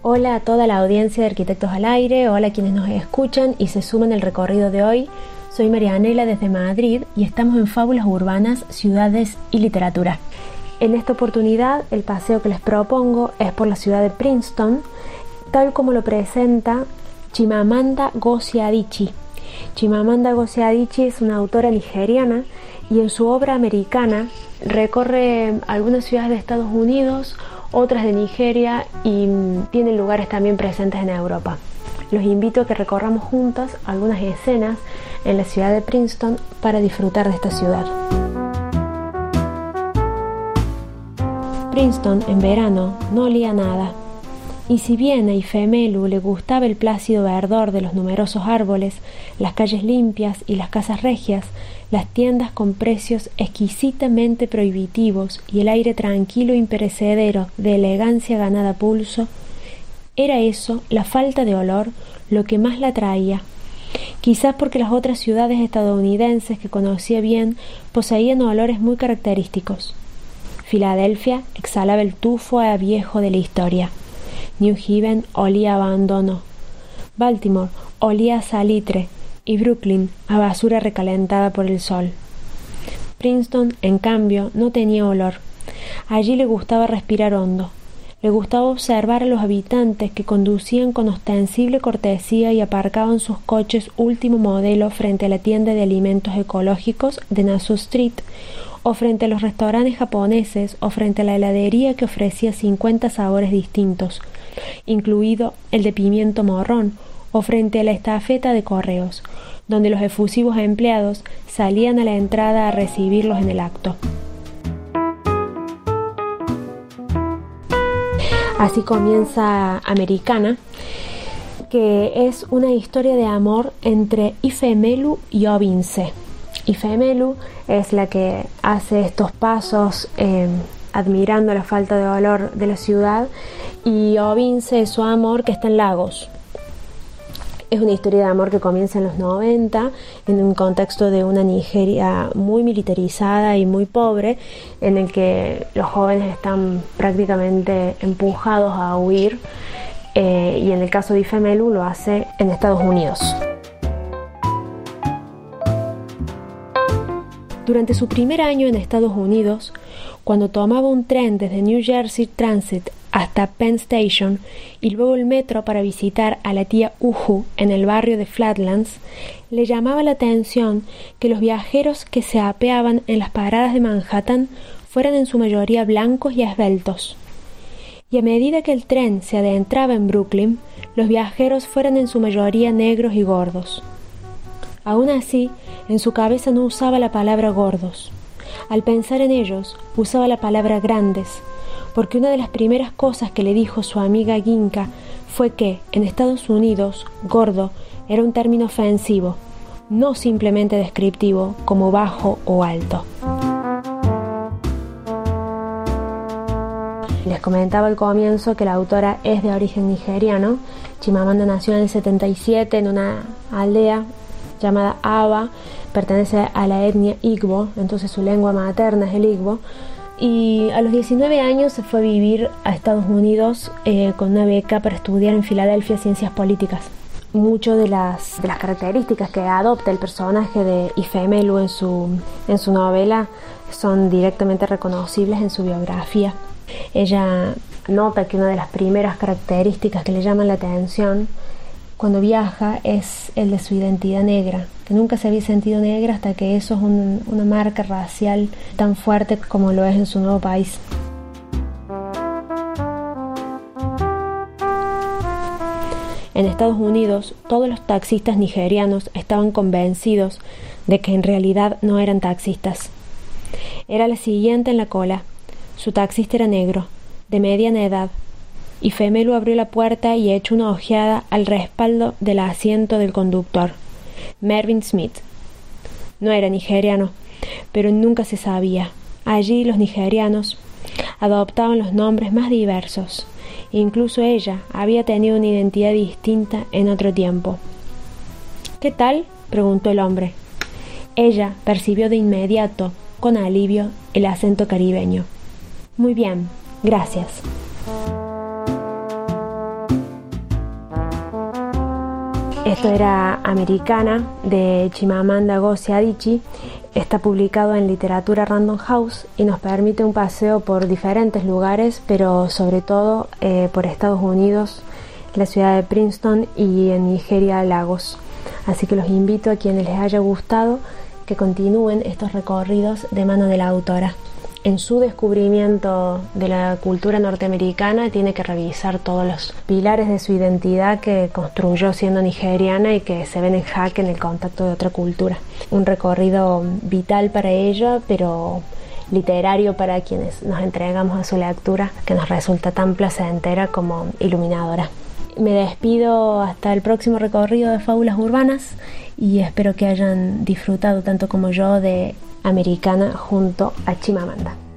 Hola a toda la audiencia de Arquitectos al Aire, hola a quienes nos escuchan y se suman al recorrido de hoy. Soy Marianela desde Madrid y estamos en Fábulas Urbanas, Ciudades y Literatura. En esta oportunidad el paseo que les propongo es por la ciudad de Princeton, tal como lo presenta Chimamanda Ngozi Adichie. Chimamanda Ngozi Adichie es una autora nigeriana y en su obra americana recorre algunas ciudades de Estados Unidos, otras de Nigeria y tiene lugares también presentes en Europa. Los invito a que recorramos juntas algunas escenas en la ciudad de Princeton para disfrutar de esta ciudad. Princeton en verano no olía nada, y si bien a Ifemelu le gustaba el plácido verdor de los numerosos árboles, las calles limpias y las casas regias, las tiendas con precios exquisitamente prohibitivos y el aire tranquilo e imperecedero de elegancia ganada a pulso, era eso, la falta de olor, lo que más la atraía. Quizás porque las otras ciudades estadounidenses que conocía bien poseían olores muy característicos. Filadelfia exhalaba el tufo a viejo de la historia. New Haven olía a abandono. Baltimore olía a salitre y Brooklyn a basura recalentada por el sol. Princeton, en cambio, no tenía olor. Allí le gustaba respirar hondo. Le gustaba observar a los habitantes que conducían con ostensible cortesía y aparcaban sus coches último modelo frente a la tienda de alimentos ecológicos de Nassau Street, o frente a los restaurantes japoneses, o frente a la heladería que ofrecía cincuenta sabores distintos, incluido el de pimiento morrón, o frente a la estafeta de correos, donde los efusivos empleados salían a la entrada a recibirlos en el acto. Así comienza Americana, que es una historia de amor entre Ifemelu y Ovince. Ifemelu es la que hace estos pasos eh, admirando la falta de valor de la ciudad y Ovince su amor que está en Lagos, es una historia de amor que comienza en los 90, en un contexto de una Nigeria muy militarizada y muy pobre, en el que los jóvenes están prácticamente empujados a huir, eh, y en el caso de Ifemelu lo hace en Estados Unidos. Durante su primer año en Estados Unidos, cuando tomaba un tren desde New Jersey Transit hasta Penn Station y luego el metro para visitar a la tía Uhu en el barrio de Flatlands, le llamaba la atención que los viajeros que se apeaban en las paradas de Manhattan fueran en su mayoría blancos y esbeltos. Y a medida que el tren se adentraba en Brooklyn, los viajeros fueran en su mayoría negros y gordos. Aún así, en su cabeza no usaba la palabra gordos. Al pensar en ellos, usaba la palabra grandes, porque una de las primeras cosas que le dijo su amiga Ginka fue que, en Estados Unidos, gordo era un término ofensivo, no simplemente descriptivo como bajo o alto. Les comentaba al comienzo que la autora es de origen nigeriano. Chimamanda nació en el 77 en una aldea llamada Aba, pertenece a la etnia Igbo, entonces su lengua materna es el Igbo. Y a los 19 años se fue a vivir a Estados Unidos eh, con una beca para estudiar en Filadelfia ciencias políticas. Muchas de las, características que adopta el personaje de Ifemelu en su, en su novela son directamente reconocibles en su biografía. Ella nota que una de las primeras características que le llaman la atención cuando viaja es el de su identidad negra, que nunca se había sentido negra hasta que eso es una marca racial tan fuerte como lo es en su nuevo país. En Estados Unidos, todos los taxistas nigerianos estaban convencidos de que en realidad no eran taxistas. Era la siguiente en la cola. Su taxista era negro, de mediana edad, y Femelu abrió la puerta y echó una ojeada al respaldo del asiento del conductor. Mervyn Smith. No era nigeriano, pero nunca se sabía. Allí los nigerianos adoptaban los nombres más diversos. Incluso ella había tenido una identidad distinta en otro tiempo. ¿Qué tal? preguntó el hombre. Ella percibió de inmediato, con alivio, el acento caribeño. Muy bien, gracias. Esto era Americana de Chimamanda Adichie. Está publicado en Literatura Random House y nos permite un paseo por diferentes lugares, pero sobre todo eh, por Estados Unidos, la ciudad de Princeton y en Nigeria, Lagos. Así que los invito a quienes les haya gustado que continúen estos recorridos de mano de la autora en su descubrimiento de la cultura norteamericana tiene que revisar todos los pilares de su identidad que construyó siendo nigeriana y que se ven en jaque en el contacto de otra cultura. Un recorrido vital para ella, pero literario para quienes nos entregamos a su lectura, que nos resulta tan placentera como iluminadora. Me despido hasta el próximo recorrido de Fábulas Urbanas y espero que hayan disfrutado tanto como yo de americana junto a Chimamanda.